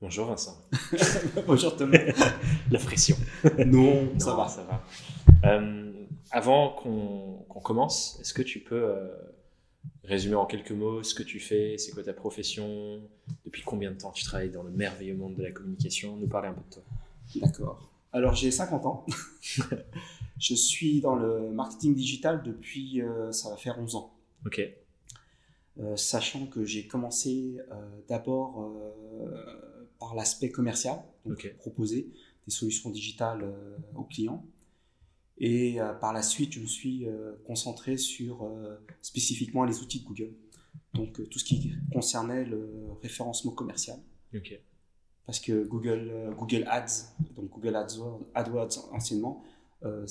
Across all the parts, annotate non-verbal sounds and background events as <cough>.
Bonjour Vincent. <laughs> Bonjour Thomas. <laughs> La pression. Non, ça va. Ça va. Euh, avant qu'on commence, est-ce que tu peux euh, résumer en quelques mots ce que tu fais, c'est quoi ta profession, depuis combien de temps tu travailles dans le merveilleux monde de la communication, nous parler un peu de toi. D'accord. Alors j'ai 50 ans. <laughs> je suis dans le marketing digital depuis, euh, ça va faire 11 ans. Ok. Sachant que j'ai commencé d'abord par l'aspect commercial, donc proposer des solutions digitales euh, aux clients. Et euh, par la suite, je me suis euh, concentré sur spécifiquement les outils de Google. Donc tout ce qui concernait le référencement commercial. Parce que Google, Google Ads, donc Google AdWords, AdWords anciennement, euh,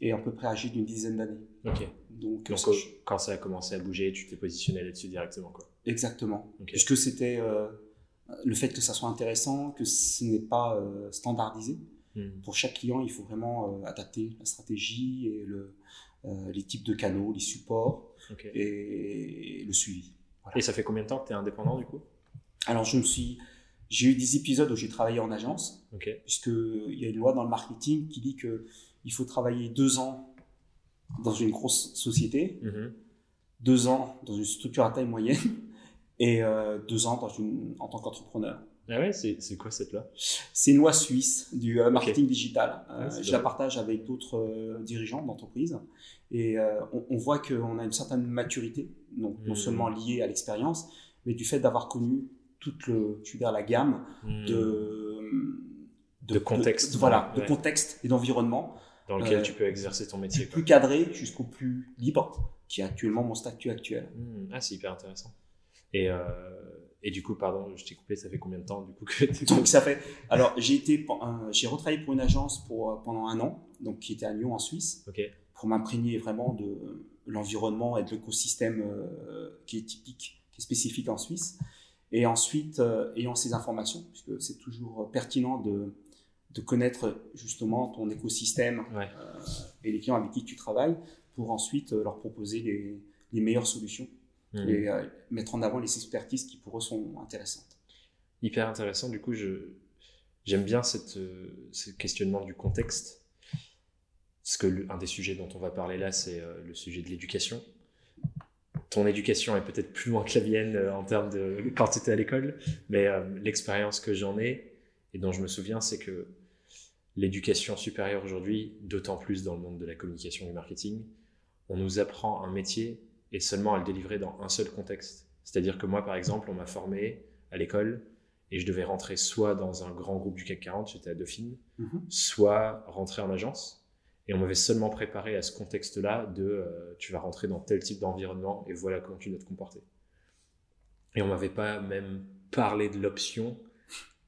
est à peu près âgé d'une dizaine d'années. Donc, Donc quand ça a commencé à bouger, tu t'es positionné là-dessus directement quoi. exactement. Puisque c'était euh, le fait que ça soit intéressant, que ce n'est pas euh, standardisé. Hmm. Pour chaque client, il faut vraiment euh, adapter la stratégie et le, euh, les types de canaux, les supports et le suivi. Et ça fait combien de temps que tu es indépendant du coup? Alors, je me suis, j'ai eu des épisodes où j'ai travaillé en agence, Ok. puisqu'il y a une loi dans le marketing qui dit que il faut travailler deux ans dans une grosse société, Mhm. deux ans dans une structure à taille moyenne et euh, deux ans dans une, en tant qu'entrepreneur. Ah ouais, c'est quoi cette loi? C'est une loi suisse du euh, marketing digital. Euh, Ouais, c'est je la partage avec d'autres euh, dirigeants d'entreprise et euh, on, on voit qu'on a une certaine maturité, donc non Mhm. seulement liée à l'expérience, mais du fait d'avoir connu toute le, tu dire, la gamme Hmm. de, De contexte. voilà, Ouais. de contexte et d'environnement, Dans lequel euh, tu peux exercer ton métier. du quoi. plus cadré jusqu'au plus libre, qui est actuellement mon statut actuel. Hmm, Ah, c'est hyper intéressant. Et, euh, et du coup, pardon, je t'ai coupé, ça fait combien de temps du coup que <laughs> Donc ça fait. Alors j'ai été, j'ai retravaillé pour une agence pour euh, pendant un an, donc qui était à Lyon en Suisse, pour m'imprégner vraiment de l'environnement et de l'écosystème euh, qui est typique, qui est spécifique en Suisse. Et ensuite, ayant ces informations, puisque c'est toujours pertinent de, de connaître justement ton écosystème Ouais. euh, et les clients avec qui tu travailles, pour ensuite leur proposer les, les meilleures solutions Et euh, mettre en avant les expertises qui pour eux sont intéressantes. Hyper intéressant. Du coup, j'aime bien cette, euh, ce questionnement du contexte. Parce que le- un des sujets dont on va parler là, c'est euh, le sujet de l'éducation. Ton éducation est peut-être plus loin que la mienne en termes de quand tu étais à l'école, mais l'expérience que j'en ai et dont je me souviens, c'est que l'éducation supérieure aujourd'hui, d'autant plus dans le monde de la communication et du marketing, on nous apprend un métier et seulement à le délivrer dans un seul contexte. C'est-à-dire que moi, par exemple, on m'a formé à l'école et je devais rentrer soit dans un grand groupe du CAC 40, j'étais à Dauphine, Mhm. soit rentrer en agence. Et on m'avait seulement préparé à ce contexte-là de euh, tu vas rentrer dans tel type d'environnement et voilà comment tu dois te comporter. Et on m'avait pas même parlé de l'option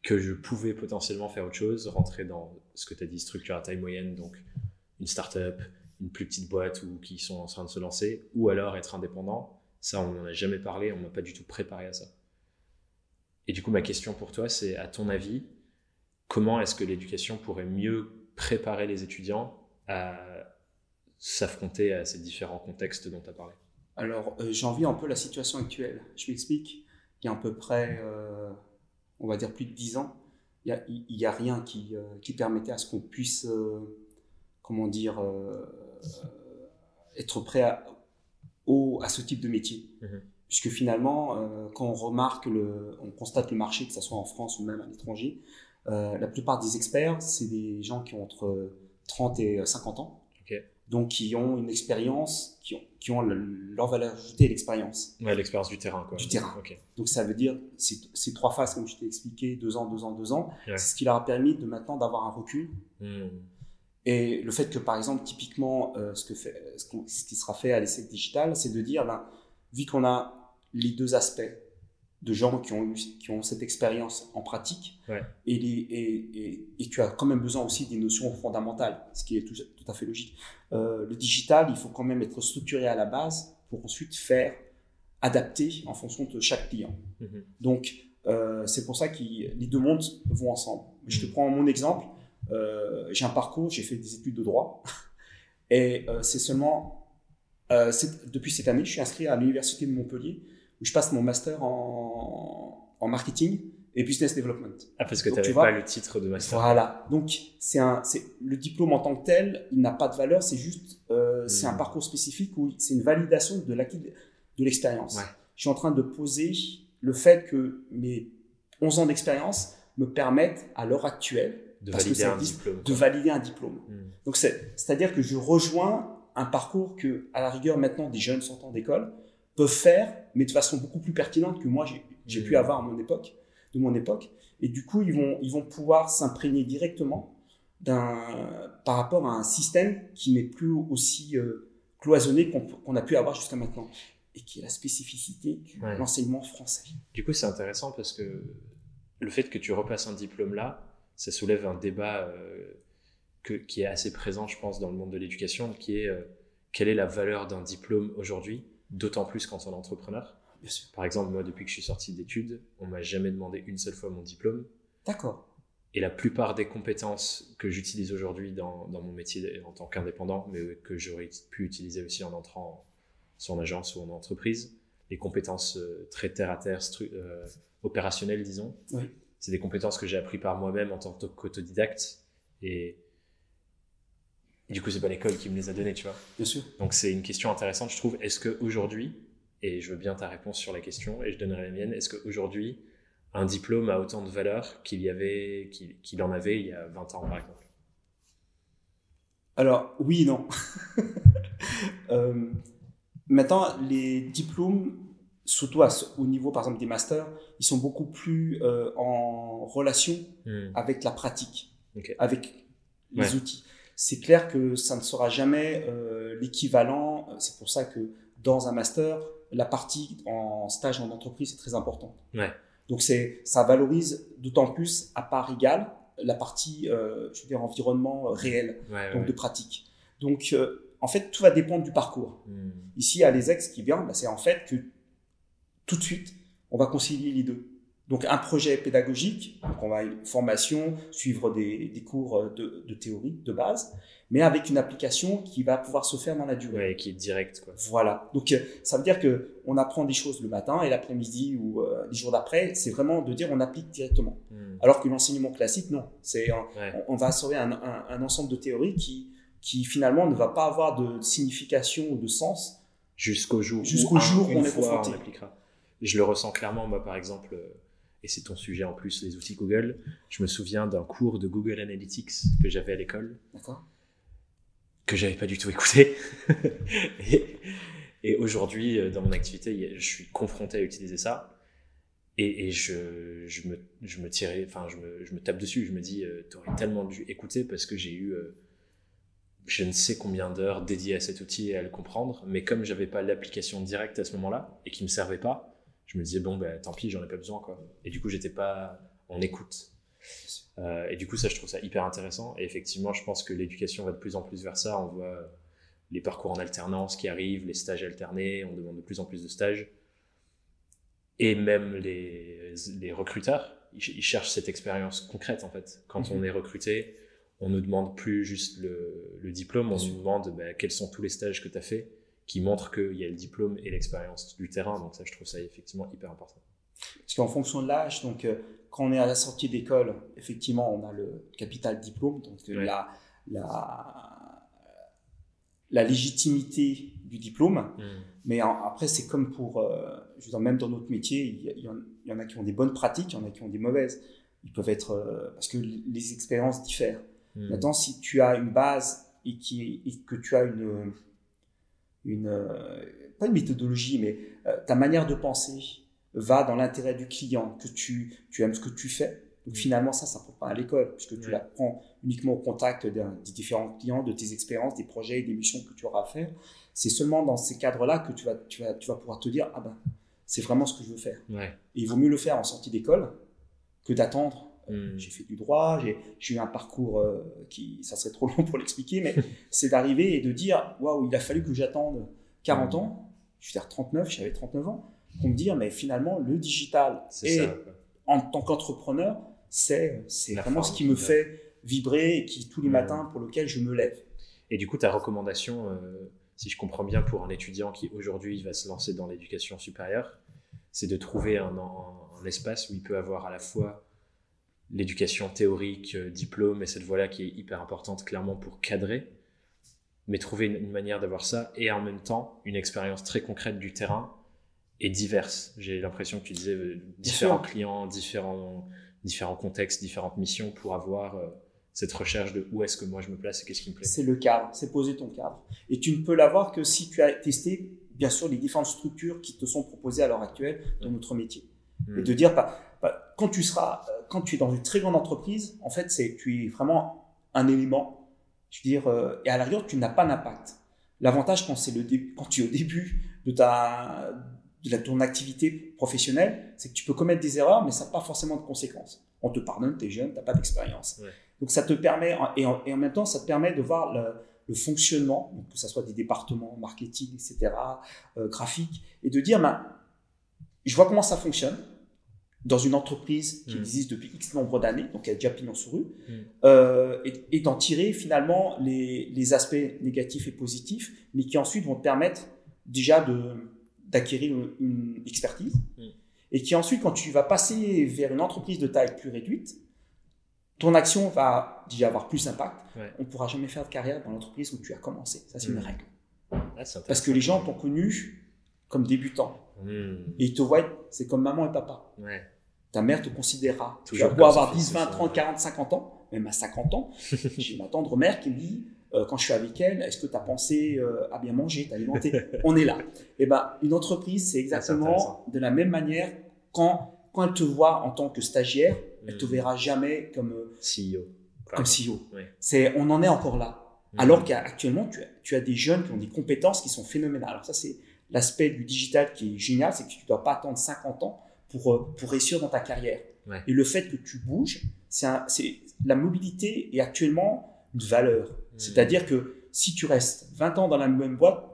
que je pouvais potentiellement faire autre chose, rentrer dans ce que tu as dit, structure à taille moyenne, donc une start-up, une plus petite boîte ou qui sont en train de se lancer, ou alors être indépendant. Ça, on n'en a jamais parlé, on m'a pas du tout préparé à ça. Et du coup, ma question pour toi, c'est à ton avis, comment est-ce que l'éducation pourrait mieux préparer les étudiants à s'affronter à ces différents contextes dont tu as parlé? Alors, euh, un peu la situation actuelle. Je m'explique. Il y a à peu près, euh, on va dire plus de 10 ans, il n'y a rien qui, euh, qui permettait à ce qu'on puisse, euh, comment dire, euh, être prêt à, au, à ce type de métier. Mhm. Puisque finalement, euh, quand on remarque, le, on constate le marché, que ce soit en France ou même à l'étranger, euh, la plupart des experts, c'est des gens qui ont entre 30 et 50 ans. Donc, qui ont une expérience, qui ont, qui ont le- leur valeur ajoutée, l'expérience Ouais, l'expérience du terrain, quoi. Du terrain. Donc, ça veut dire ces, trois phases, comme je t'ai expliqué, deux ans, deux ans, deux ans, c'est ce qui leur a permis de maintenant d'avoir un recul. Hmm. Et le fait que, par exemple, typiquement, euh, ce, que fait, ce, qu'on- ce qui sera fait à l'essai digital, c'est de dire, ben, vu qu'on a les deux aspects de gens qui ont, eu, qui ont cette expérience en pratique, Ouais. et, les, et, et, et tu as quand même besoin aussi des notions fondamentales, ce qui est tout, tout à fait logique. Euh, le digital, il faut quand même être structuré à la base pour ensuite faire adapter en fonction de chaque client. Mhm. Donc, euh, c'est pour ça que les deux mondes vont ensemble. Je te Mhm. prends mon exemple. Euh, j'ai un parcours, j'ai fait des études de droit. <laughs> Et euh, c'est seulement, euh, depuis cette année, je suis inscrit à l'Université de Montpellier, où je passe mon master en, en marketing et business development. Ah, parce que Donc, tu n'avais pas le titre de master. Voilà. Donc, c'est un, c'est le diplôme en tant que tel, il n'a pas de valeur. C'est juste, euh, c'est un parcours spécifique où c'est une validation de l'acquis de, de l'expérience. Ouais. Je suis en train de poser le fait que mes 11 ans d'expérience me permettent à l'heure actuelle De parce que valider un diplôme. de quoi. valider un diplôme. Hmm. Donc, c'est, c'est-à-dire que je rejoins un parcours que, à la rigueur, maintenant, des jeunes sortant d'école peuvent faire, mais de façon beaucoup plus pertinente que moi, j'ai, pu avoir à mon époque, de mon époque. Et du coup, ils vont, ils vont pouvoir s'imprégner directement d'un, par rapport à un système qui n'est plus aussi euh, cloisonné qu'on, a pu avoir jusqu'à maintenant. Et qui est la spécificité de Ouais. l'enseignement français. Du coup, c'est intéressant parce que le fait que tu repasses un diplôme là, ça soulève un débat euh, que, qui est assez présent, je pense, dans le monde de l'éducation, qui est euh, quelle est la valeur d'un diplôme aujourd'hui, d'autant plus quand on est entrepreneur? Bien sûr. Par exemple, moi, depuis que je suis sorti d'études, on m'a jamais demandé une seule fois mon diplôme. D'accord. Et la plupart des compétences que j'utilise aujourd'hui dans, dans mon métier en tant qu'indépendant, mais que j'aurais pu utiliser aussi en entrant soit en agence ou en entreprise, les compétences euh, très terre à terre, euh, opérationnelles, disons, Oui. C'est des compétences que j'ai appris par moi-même en tant qu'autodidacte. Et, et du coup, c'est pas l'école qui me les a données, tu vois. Bien sûr. Donc c'est une question intéressante, je trouve. Est-ce qu'aujourd'hui, et je veux bien ta réponse sur la question, et je donnerai la mienne, est-ce qu'aujourd'hui, un diplôme a autant de valeur qu'il y avait, qu'il qu'il en avait il y a 20 ans, par exemple? Alors, oui et non. <laughs> Euh, maintenant, les diplômes, surtout à au niveau, par exemple, des masters, ils sont beaucoup plus euh, en relation Hmm. avec la pratique, avec les Ouais. outils. C'est clair que ça ne sera jamais euh, l'équivalent. C'est pour ça que dans un master, la partie en stage en entreprise est très importante. Ouais. Donc c'est, ça valorise d'autant plus à part égale la partie, euh, je veux dire, environnement euh, réel, Ouais, donc de pratique. Donc euh, en fait, tout va dépendre du parcours. Hmm. Ici, à l'ESEC, ce qui est bien, bah, c'est en fait que tout de suite, on va concilier les deux. Donc, un projet pédagogique, donc on va une formation, suivre des, des cours euh, de, de théorie de base, mais avec une application qui va pouvoir se faire dans la durée. Ouais, qui est direct, quoi. Voilà. Donc, euh, ça veut dire que on apprend des choses le matin et l'après-midi ou euh, les jours d'après. C'est vraiment de dire on applique directement. Hmm. Alors que l'enseignement classique, non. C'est Ouais. on, on va sauver un, un- un ensemble de théories qui, qui finalement ne va pas avoir de signification ou de sens Jusqu'au jour Jusqu'au jour où on est confronté. on appliquera. Je le ressens clairement, moi, par exemple, euh, et c'est ton sujet en plus, les outils Google. Je me souviens d'un cours de Google Analytics que j'avais à l'école. D'accord que j'avais pas du tout écouté. <laughs> et et aujourd'hui, euh, dans mon activité, je suis confronté à utiliser ça. Et, et je, je, me, je me tirais, enfin, je me, je me tape dessus. Je me dis, euh, t'aurais tellement dû écouter parce que j'ai eu euh, je ne sais combien d'heures dédiées à cet outil et à le comprendre. Mais comme j'avais pas l'application directe à ce moment-là et qui me servait pas, je me disais, bon, bah, tant pis, j'en ai pas besoin, quoi. Et du coup, j'étais pas en écoute. Euh, et du coup, ça, je trouve ça hyper intéressant. Et effectivement, je pense que l'éducation va de plus en plus vers ça. On voit les parcours en alternance qui arrivent, les stages alternés, on demande de plus en plus de stages. Et même les, les recruteurs, ils, ch- ils cherchent cette expérience concrète, en fait. Quand Mhm. on est recruté, on ne demande plus juste le, le diplôme, on nous demande bah, quels sont tous les stages que tu as fait qui montrent qu'il y a le diplôme et l'expérience du terrain. Donc ça, je trouve ça effectivement hyper important. Parce qu'en fonction de l'âge, donc euh, quand on est à la sortie d'école, effectivement, on a le capital diplôme, donc euh, Ouais. la, la, la légitimité du diplôme. Mais en- après, c'est comme pour, euh, je veux dire, même dans notre métier, il y, en, il y en a qui ont des bonnes pratiques, il y en a qui ont des mauvaises. Ils peuvent être, euh, parce que les expériences diffèrent. Mm. Maintenant, si tu as une base et, qui, et que tu as une, une euh, pas une méthodologie, mais euh, ta manière de penser va dans l'intérêt du client, que tu, tu aimes ce que tu fais. Donc finalement, ça, ça ne pas à l'école, puisque tu l'apprends uniquement au contact des différents clients, de tes expériences, des projets et des missions que tu auras à faire. C'est seulement dans ces cadres-là que tu vas, tu, vas, tu vas pouvoir te dire, ah ben, c'est vraiment ce que je veux faire. Ouais. Et il vaut mieux le faire en sortie d'école que d'attendre Mm. j'ai fait du droit, j'ai eu un parcours euh, qui, ça serait trop long <laughs> pour l'expliquer, mais <laughs> c'est d'arriver et de dire, waouh, il a fallu que j'attende 40 ans, je suis à 39, j'avais 39 ans, pour me dire, mais finalement, le digital et ça. en tant qu'entrepreneur, c'est vraiment ce qui me fait vibrer et qui, tous les Mm. matins, pour lequel je me lève. Et du coup, ta recommandation, euh, si je comprends bien, pour un étudiant qui aujourd'hui va se lancer dans l'éducation supérieure, c'est de trouver un, en- un espace où il peut avoir à la fois l'éducation théorique, euh, diplôme et cette voie-là qui est hyper importante clairement pour cadrer, mais trouver une, une manière d'avoir ça et en même temps une expérience très concrète du terrain et diverse. J'ai l'impression que tu disais euh, différents clients, différents, différents contextes, différentes missions pour avoir euh, cette recherche de où est-ce que moi je me place et qu'est-ce qui me plaît. C'est le cadre, c'est poser ton cadre. Et tu ne peux l'avoir que si tu as testé, bien sûr, les différentes structures qui te sont proposées à l'heure actuelle dans notre métier. Hmm. Et de dire, bah, bah, quand tu seras, euh, quand tu es dans une très grande entreprise, en fait, c'est, tu es vraiment un élément. Je veux dire, euh, et à la rigueur, tu n'as pas d'impact. L'avantage quand c'est le dé- quand tu es au début de ta, de la, ton activité professionnelle, c'est que tu peux commettre des erreurs, mais ça n'a pas forcément de conséquences. On te pardonne, tu es jeune, tu n'as pas d'expérience. Ouais. Donc ça te permet, et en, et en même temps, ça te permet de voir le, le fonctionnement, donc que ce soit des départements, marketing, etc., euh, graphique, et de dire, ben, je vois comment ça fonctionne dans une entreprise qui Mm. existe depuis X nombre d'années, donc il y a déjà pignon sur rue, Mm. euh, et, et d'en tirer finalement les, les aspects négatifs et positifs, mais qui ensuite vont te permettre déjà d'acquérir une, une expertise, Mm. et qui ensuite, quand tu vas passer vers une entreprise de taille plus réduite, ton action va déjà avoir plus d'impact. Ouais. On ne pourra jamais faire de carrière dans l'entreprise où tu as commencé. Ça, c'est une règle. Ah, Parce que les gens t'ont connu comme débutant. Hmm. Et ils te voient, c'est comme maman et papa. Ouais. Ta mère te considérera. Tu vas comme avoir son 10, fils 20, aussi, 30, ouais. 40, 50 ans, même à 50 ans, <laughs> j'ai ma tendre mère qui me dit, euh, quand je suis avec elle, est-ce que tu as pensé euh, à bien manger, t'alimenter On est là. Et ben, une entreprise, c'est exactement de la même manière quand, quand elle te voit en tant que stagiaire, elle te Hmm. verra jamais comme, euh, CEO. comme exemple. CEO. C'est, on en est encore là. Hmm. Alors qu'actuellement, tu as, tu as des jeunes qui ont des compétences qui sont phénoménales. Alors ça, c'est l'aspect du digital qui est génial, c'est que tu ne dois pas attendre 50 ans pour, euh, pour réussir dans ta carrière. Ouais. Et le fait que tu bouges, c'est la mobilité est actuellement une valeur. Hmm. C'est-à-dire que si tu restes 20 ans dans la même boîte,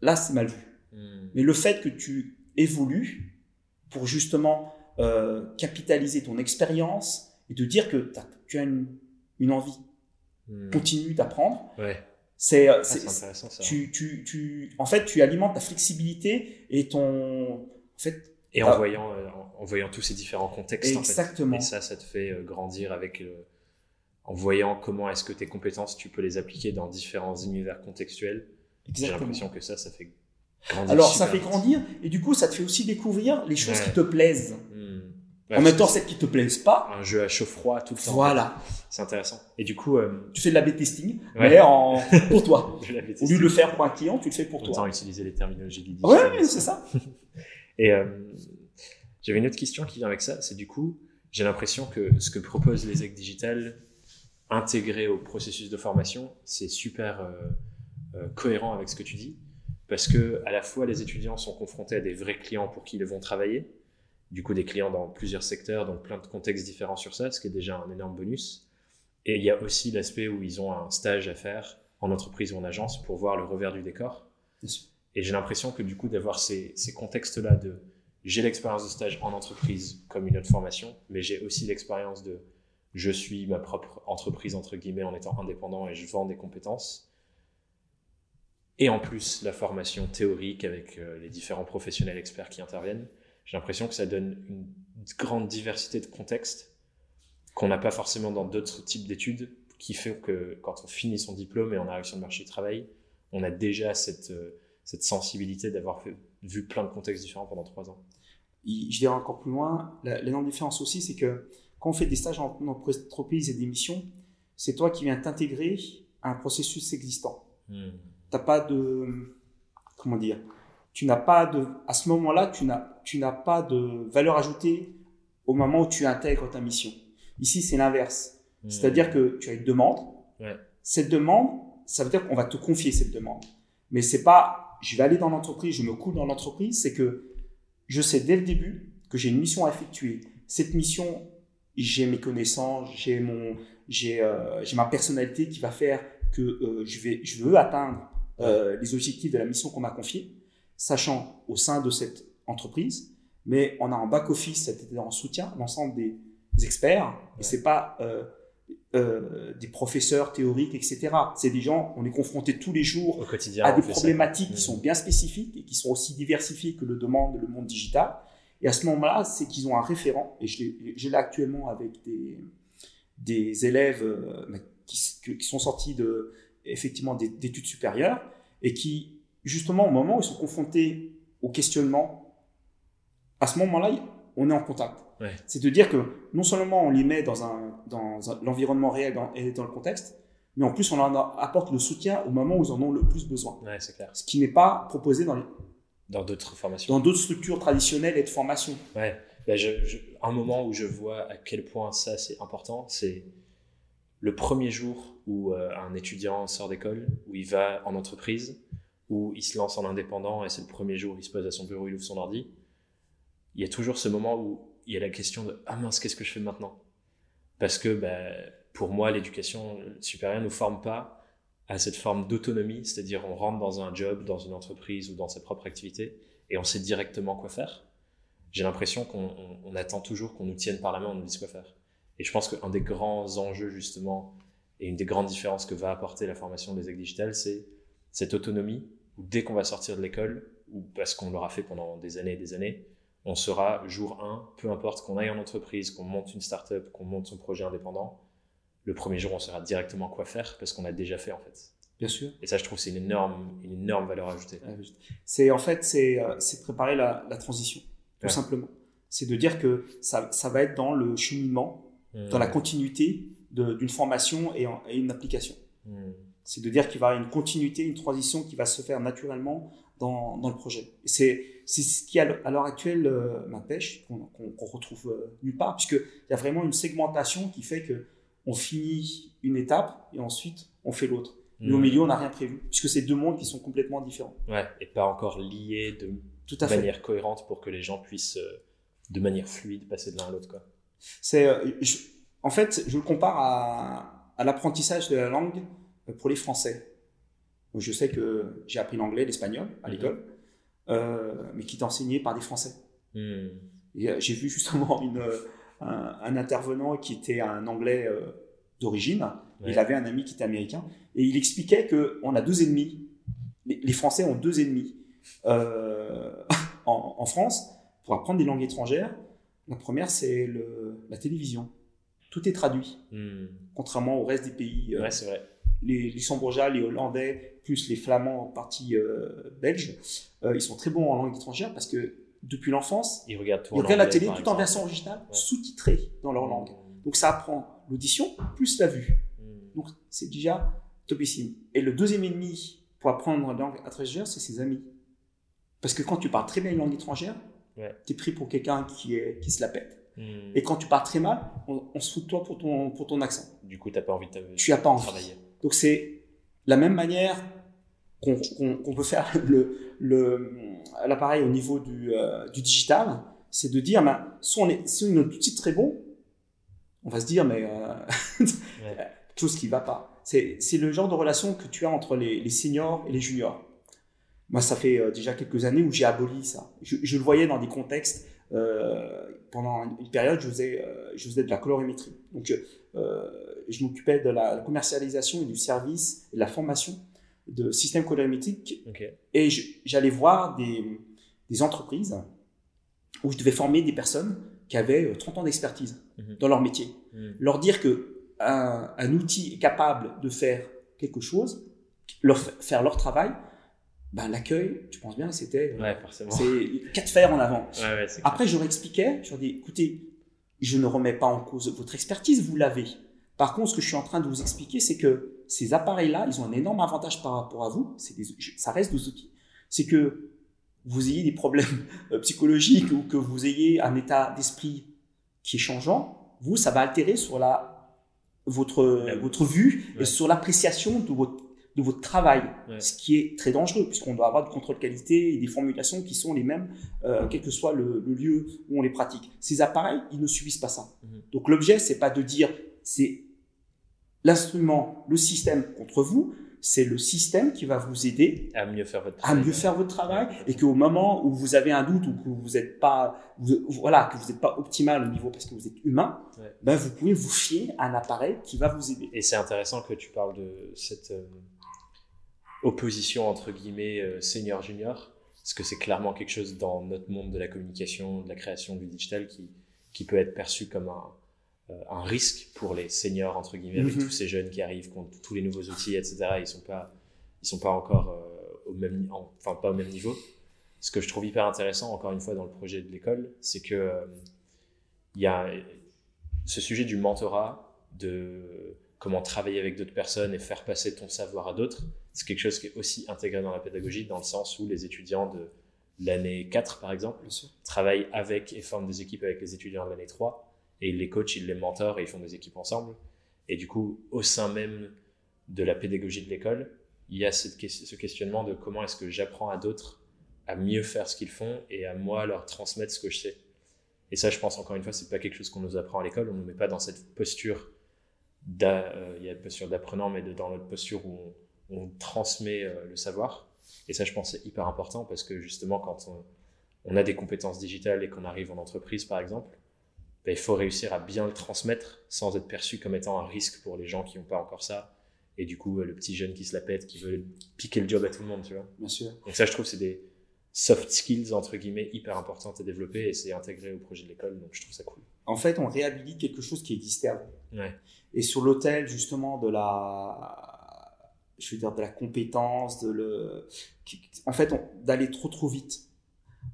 là, c'est mal vu. Hmm. Mais le fait que tu évolues pour justement euh, capitaliser ton expérience et te dire que tu as une, une envie Hmm. continue d'apprendre, Ouais. C'est, euh, Ah, c'est- intéressant ça. tu, tu, tu, en fait, tu alimentes ta flexibilité et ton, en fait, Et en, voyant, euh, en, en voyant tous ces différents contextes. en fait. Exactement. Et ça, ça te fait euh, grandir avec le- en voyant comment est-ce que tes compétences, tu peux les appliquer dans différents univers contextuels. J'ai l'impression que ça, ça fait grandir. Alors, ça fait vite. grandir et du coup, ça te fait aussi découvrir les choses Ouais. qui te plaisent. Ouais, en même parce temps, celles qui te plaisent pas, un jeu à chaud froid tout le temps. voilà. C'est intéressant. Et du coup, euh, Tu fais de la B-testing, Ouais. mais en, pour toi. <laughs> Au lieu de le faire pour un client, tu le fais pour Autant toi. utiliser les terminologies du Ouais, c'est ça. <laughs> Et euh, j'avais une autre question qui vient avec ça, c'est du coup, j'ai l'impression que ce que proposent les EC Digital, intégré au processus de formation, c'est super euh, cohérent avec ce que tu dis, parce que à la fois les étudiants sont confrontés à des vrais clients pour qui ils vont travailler, du coup des clients dans plusieurs secteurs, donc plein de contextes différents sur ça, ce qui est déjà un énorme bonus. Et il y a aussi l'aspect où ils ont un stage à faire en entreprise ou en agence pour voir le revers du décor. Et j'ai l'impression que du coup, d'avoir ces, ces contextes-là de j'ai l'expérience de stage en entreprise comme une autre formation, mais j'ai aussi l'expérience de je suis ma propre entreprise, entre guillemets, en étant indépendant et je vends des compétences. Et en plus, la formation théorique avec euh, les différents professionnels experts qui interviennent, j'ai l'impression que ça donne une grande diversité de contextes qu'on n'a pas forcément dans d'autres types d'études, qui fait que quand on finit son diplôme et on arrive sur le marché du travail, on a déjà cette, euh, cette sensibilité d'avoir vu plein de contextes différents pendant trois ans. Je dirais encore plus loin, l'énorme différence aussi, c'est que quand on fait des stages en en entreprise et des missions, c'est toi qui viens t'intégrer à un processus existant. T'as pas de, comment dire, tu n'as pas de, à ce moment-là, tu n'as, tu n'as pas de valeur ajoutée au moment où tu intègres ta mission. Ici, c'est l'inverse. C'est-à-dire que tu as une demande. Ouais. Cette demande, ça veut dire qu'on va te confier cette demande. Mais c'est pas, je vais aller dans l'entreprise, je me coule dans l'entreprise. C'est que je sais dès le début que j'ai une mission à effectuer. Cette mission, j'ai mes connaissances, j'ai mon, j'ai, euh, j'ai ma personnalité qui va faire que euh, je vais, je veux atteindre euh, les objectifs de la mission qu'on m'a confiée, sachant au sein de cette entreprise, mais on a en back office, c'est-à-dire en soutien, l'ensemble des experts. Ouais. Et c'est pas euh, euh, des professeurs théoriques, etc. C'est des gens, on est confronté tous les jours Au quotidien, à des ça. problématiques qui sont bien spécifiques et qui sont aussi diversifiées que le demande le monde digital. Et à ce moment-là, c'est qu'ils ont un référent, et je l'ai actuellement avec des, des élèves euh, qui, qui, sont sortis de, effectivement d'études supérieures, et qui, justement, au moment où ils sont confrontés au questionnement, à ce moment-là, on est en contact. C'est de dire que non seulement on les met dans, un, dans l'environnement réel et dans le contexte, mais en plus on leur apporte le soutien au moment où ils en ont le plus besoin. Ouais, c'est clair. Ce qui n'est pas proposé dans les... Dans d'autres formations. Dans d'autres structures traditionnelles et de formation. Ouais. Ben, je, un moment où je vois à quel point ça c'est important, c'est le premier jour où euh, un étudiant sort d'école, où il va en entreprise, où il se lance en indépendant et c'est le premier jour où il se pose à son bureau, il ouvre son ordi. Il y a toujours ce moment où il y a la question de ah mince qu'est-ce que je fais maintenant? Parce que ben, pour moi l'éducation supérieure ne nous forme pas à cette forme d'autonomie, c'est-à-dire on rentre dans un job, dans une entreprise ou dans sa propre activité et on sait directement quoi faire. J'ai l'impression qu'on attend toujours qu'on nous tienne par la main, on nous dise quoi faire. Et je pense qu'un des grands enjeux justement et une des grandes différences que va apporter la formation des actes c'est cette autonomie où dès qu'on va sortir de l'école, ou parce qu'on l'aura fait pendant des années et des années, on sera jour 1, peu importe qu'on aille en entreprise, qu'on monte une start-up, qu'on monte son projet indépendant, le premier jour, on saura directement quoi faire parce qu'on a déjà fait en fait. Bien sûr. Et ça, je trouve, c'est une énorme, une énorme valeur ajoutée. C'est en fait, c'est euh, préparer la, transition, tout simplement. C'est de dire que ça, ça, va être dans le cheminement, mmh. dans la continuité d'une formation et, une application. Mmh. C'est de dire qu'il va y avoir une continuité, une transition qui va se faire naturellement dans, dans le projet. C'est ce qui, à l'heure actuelle, euh, m'empêche, qu'on retrouve euh, nulle part, puisqu'il y a vraiment une segmentation qui fait que on finit une étape et ensuite on fait l'autre. Mais au hmm. milieu, on n'a rien prévu, puisque c'est deux mondes qui sont complètement différents. Ouais, et pas encore liés de Tout à manière cohérente pour que les gens puissent, euh, de manière fluide, passer de l'un à l'autre. C'est, en fait, je le compare à, à l'apprentissage de la langue pour les Français. Je sais que j'ai appris l'anglais, l'espagnol à mhm. l'école, euh, mais qui est enseigné par des Français. Hmm. Euh, j'ai vu justement <laughs> une, un, intervenant qui était un anglais euh, d'origine. Il avait un ami qui était américain et il expliquait qu'on a deux ennemis. Les, Français ont deux ennemis <laughs> en, France pour apprendre des langues étrangères. La première, c'est la télévision. Tout est traduit, hmm. contrairement au reste des pays. ouais, c'est vrai les Luxembourgeois, les Hollandais, plus les Flamands en partie euh, belges, euh, ils sont très bons en langue étrangère parce que depuis l'enfance, ils regardent, la télé tout en version originale, sous-titrée dans leur langue. Donc ça apprend l'audition plus la vue. Hmm. Donc c'est déjà topissime. Et le deuxième ennemi pour apprendre une langue étrangère, c'est ses amis. Parce que quand tu parles très bien une langue étrangère, tu es pris pour quelqu'un qui, est, qui se la pète. Hmm. Et quand tu parles très mal, on, se fout de toi pour ton, pour ton accent. Du coup, tu n'as pas envie de, tu as pas envie. travailler. Donc c'est la même manière qu'on peut faire <laughs> l'appareil le, au niveau du, euh, du digital, c'est de dire, ben, soit, on est, si est tout de suite très bon, on va se dire, mais euh, <laughs> chose qui ne va pas. C'est le genre de relation que tu as entre les, les seniors et les juniors. Moi, ça fait euh, déjà quelques années où j'ai aboli ça. Je, je, le voyais dans des contextes. Euh, pendant une période, je faisais, je faisais de la colorimétrie. Donc, je m'occupais de la commercialisation et du service et de la formation de systèmes colorimétriques. Et j'allais voir des, des, entreprises où je devais former des personnes qui avaient 30 ans d'expertise mhm. dans leur métier. Mhm. Leur dire que un, un, outil est capable de faire quelque chose, leur, faire leur travail, ben, l'accueil, tu penses bien, c'était ouais, c'est quatre fers en avant. Après, je leur expliquais, je leur dis, écoutez, je ne remets pas en cause votre expertise, vous l'avez. Par contre, ce que je suis en train de vous expliquer, c'est que ces appareils-là, ils ont un énorme avantage par rapport à vous. Des, ça reste des outils. C'est que vous ayez des problèmes <laughs> euh, psychologiques ou que vous ayez un état d'esprit qui est changeant, vous, ça va altérer sur la, votre, votre vue et sur l'appréciation de votre, de votre travail, ce qui est très dangereux puisqu'on doit avoir du contrôle qualité et des formulations qui sont les mêmes, euh, quel que soit le, lieu où on les pratique. Ces appareils, ils ne subissent pas ça. Mhm. Donc l'objet, c'est pas de dire c'est l'instrument, le système contre vous, c'est le système qui va vous aider à mieux faire votre travail, à mieux faire votre travail et qu'au moment où vous avez un doute ou que vous n'êtes pas, voilà, que vous n'êtes pas optimal au niveau parce que vous êtes humain, ben vous pouvez vous fier à un appareil qui va vous aider. Et c'est intéressant que tu parles de cette euh, opposition entre guillemets euh, senior junior parce que c'est clairement quelque chose dans notre monde de la communication, de la création du digital qui, qui peut être perçu comme un, un risque pour les seniors, entre guillemets, avec Mhm. tous ces jeunes qui arrivent, qui ont tous les nouveaux outils, etc. Ils sont pas, ils sont pas encore euh, au même, enfin pas au même niveau. Ce que je trouve hyper intéressant, encore une fois, dans le projet de l'école, c'est que euh, il y a ce sujet du mentorat, de comment travailler avec d'autres personnes et faire passer ton savoir à d'autres. C'est quelque chose qui est aussi intégré dans la pédagogie, dans le sens où les étudiants de l'année 4, par exemple, travaillent avec et forment des équipes avec les étudiants de l'année 3 et les coachs ils les mentorent et ils font des équipes ensemble. Et du coup au sein même de la pédagogie de l'école il y a ce questionnement de comment est-ce que j'apprends à d'autres à mieux faire ce qu'ils font et à moi leur transmettre ce que je sais. Et ça je pense encore une fois c'est pas quelque chose qu'on nous apprend à l'école. On nous met pas dans cette posture euh, posture d'apprenant mais dans notre posture où on, transmet euh, le savoir. Et ça je pense c'est hyper important parce que justement quand on a des compétences digitales et qu'on arrive en entreprise, par exemple, ben, il faut réussir à bien le transmettre sans être perçu comme étant un risque pour les gens qui n'ont pas encore ça. Et du coup, euh, le petit jeune qui se la pète, qui veut piquer le job à tout le monde, tu vois. Bien sûr. Donc ça, je trouve, c'est des soft skills, entre guillemets, hyper importantes à développer et c'est intégré au projet de l'école, donc je trouve ça cool. En fait, on réhabilite quelque chose qui existait avant. Ouais. Et sur l'autel justement de la, je veux dire de la compétence, de le, en fait, on- d'aller trop trop vite.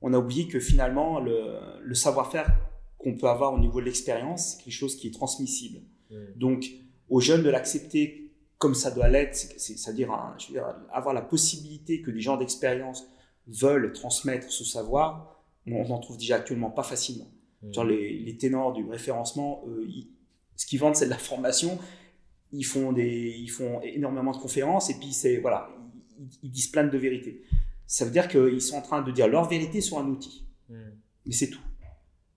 On a oublié que finalement le, le savoir-faire qu'on peut avoir au niveau de l'expérience, c'est quelque chose qui est transmissible. Donc, aux jeunes de l'accepter comme ça doit l'être, c'est- c'est- c'est-à-dire, avoir la possibilité que des gens d'expérience veulent transmettre ce savoir, on n'en trouve déjà actuellement pas facilement. Genre les, les ténors du référencement, ils- ce qu'ils vendent, c'est de la formation. Ils font, des, ils font énormément de conférences et puis c'est voilà, ils, ils disent plein de vérités. Ça veut dire qu'ils sont en train de dire leur vérité sur un outil, Mm. mais c'est tout.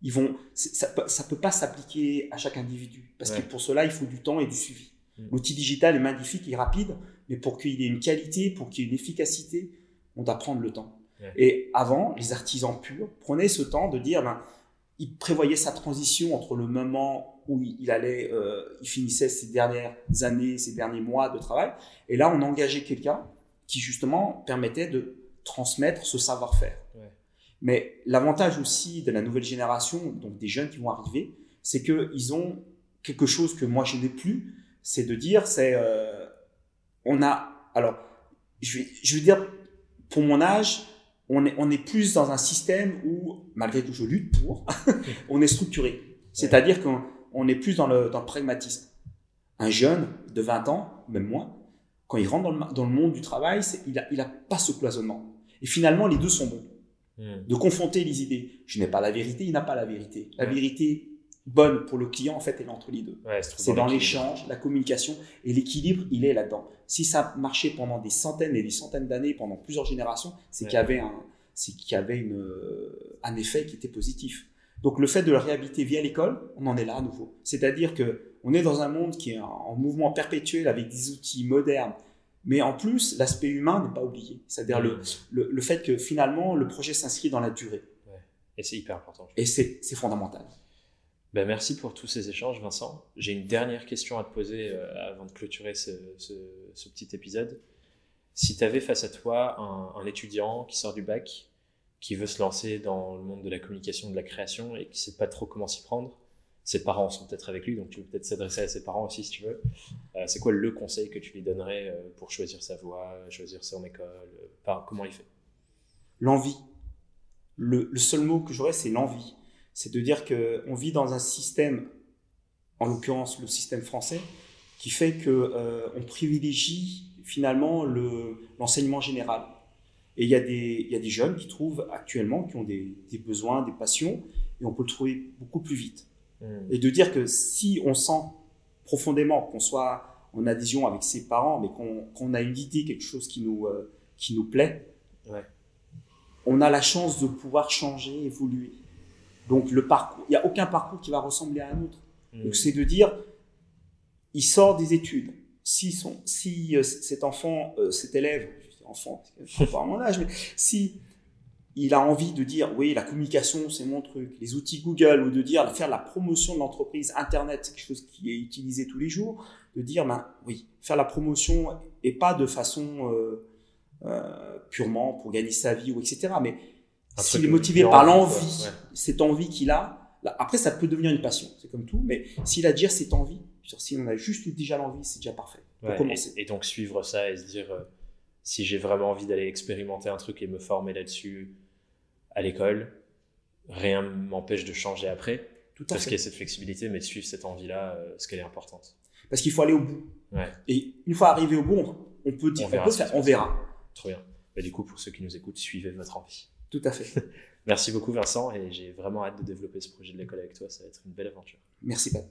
Ils vont, ça ça peut pas s'appliquer à chaque individu parce Ouais. que pour cela, il faut du temps et du suivi. Mm. L'outil digital est magnifique et rapide, mais pour qu'il ait une qualité, pour qu'il ait une efficacité, on doit prendre le temps. Ouais. Et avant, les artisans purs prenaient ce temps de dire, ben, il prévoyait sa transition entre le moment où il il allait, euh, il finissait ses dernières années, ses derniers mois de travail, et là on engageait quelqu'un qui justement permettait de transmettre ce savoir-faire. Ouais. Mais l'avantage aussi de la nouvelle génération, donc des jeunes qui vont arriver, c'est qu'ils ont quelque chose que moi je n'ai plus, c'est de dire, c'est, euh, on a, alors, je vais, je veux dire, pour mon âge, on est, on est plus dans un système où, malgré que je lutte pour, <laughs> on est structuré. C'est-à-dire qu'on on est plus dans le, dans le pragmatisme. Un jeune de 20 ans, même moins, quand il rentre dans le, dans le monde du travail, il n'a il a pas ce cloisonnement. Et finalement, les deux sont bons. Mm. De confronter les idées. Je n'ai pas la vérité, il n'a pas la vérité. La vérité bonne pour le client, en fait, elle est entre les deux. Ouais, C'est dans l'échange, la communication et l'équilibre, il est là-dedans. Si ça marchait pendant des centaines et des centaines d'années, pendant plusieurs générations, c'est Ouais. qu'il y avait, un, qu'il y avait une, euh, un effet qui était positif. Donc le fait de le réhabiliter via l'école, on en est là à nouveau. C'est-à-dire que on est dans un monde qui est en mouvement perpétuel avec des outils modernes, mais en plus l'aspect humain n'est pas oublié. C'est-à-dire le, le, le fait que finalement le projet s'inscrit dans la durée. Et c'est hyper important. Et c'est c'est fondamental. Ben, merci pour tous ces échanges, Vincent. J'ai une dernière question à te poser euh, avant de clôturer ce, ce- ce petit épisode. Si tu avais face à toi un, un étudiant qui sort du bac, qui veut se lancer dans le monde de la communication, de la création et qui sait pas trop comment s'y prendre, ses parents sont peut-être avec lui, donc tu peux peut-être s'adresser à ses parents aussi si tu veux. Euh, c'est quoi le conseil que tu lui donnerais euh, pour choisir sa voie, choisir son école, euh, comment il fait? L'envie. Le, seul mot que j'aurais, c'est l'envie. C'est de dire qu'on vit dans un système, en l'occurrence le système français, qui fait euh, on privilégie finalement le- l'enseignement général. Et il y, a des, y a des jeunes qui trouvent actuellement, qui ont des besoins, des passions, et on peut le trouver beaucoup plus vite. Mm. Et de dire que si on sent profondément qu'on soit en adhésion avec ses parents, mais qu'on a une idée, quelque chose qui nous, euh, qui nous plaît, Ouais. on a la chance de pouvoir changer, évoluer. Donc le parcours, il n'y a aucun parcours qui va ressembler à un autre. Mm. Donc c'est de dire, il sort des études. Si, son, si euh, cet enfant, euh, cet élève, enfant, c'est pas à mon âge, mais si il a envie de dire, oui, la communication, c'est mon truc, les outils Google, ou de dire, faire la promotion de l'entreprise, Internet, c'est quelque chose qui est utilisé tous les jours, de dire, ben oui, faire la promotion et pas de façon, euh, euh, purement pour gagner sa vie ou etc. Mais s'il est motivé par envie, l'envie. Ouais. cette envie qu'il a, là, après ça peut devenir une passion, c'est comme tout, mais s'il a déjà cette envie, si on a juste déjà l'envie, c'est déjà parfait. Pour Ouais, commencer. et, et donc suivre ça et se dire euh, si j'ai vraiment envie d'aller expérimenter un truc et me former là-dessus à l'école, rien m'empêche de changer après. Tout à Parce qu'il y a cette flexibilité, mais suivre cette envie-là, euh, parce qu'elle est importante. Parce qu'il faut aller au bout. Ouais. Et une fois arrivé au bout, on, on peut dire, On on, verra peut faire, on passe. verra. Trop bien. Bah, du coup, pour ceux qui nous écoutent, suivez votre envie. Tout à fait. <laughs> Merci beaucoup Vincent et j'ai vraiment hâte de développer ce projet de l'école avec toi, ça va être une belle aventure. Merci Pat.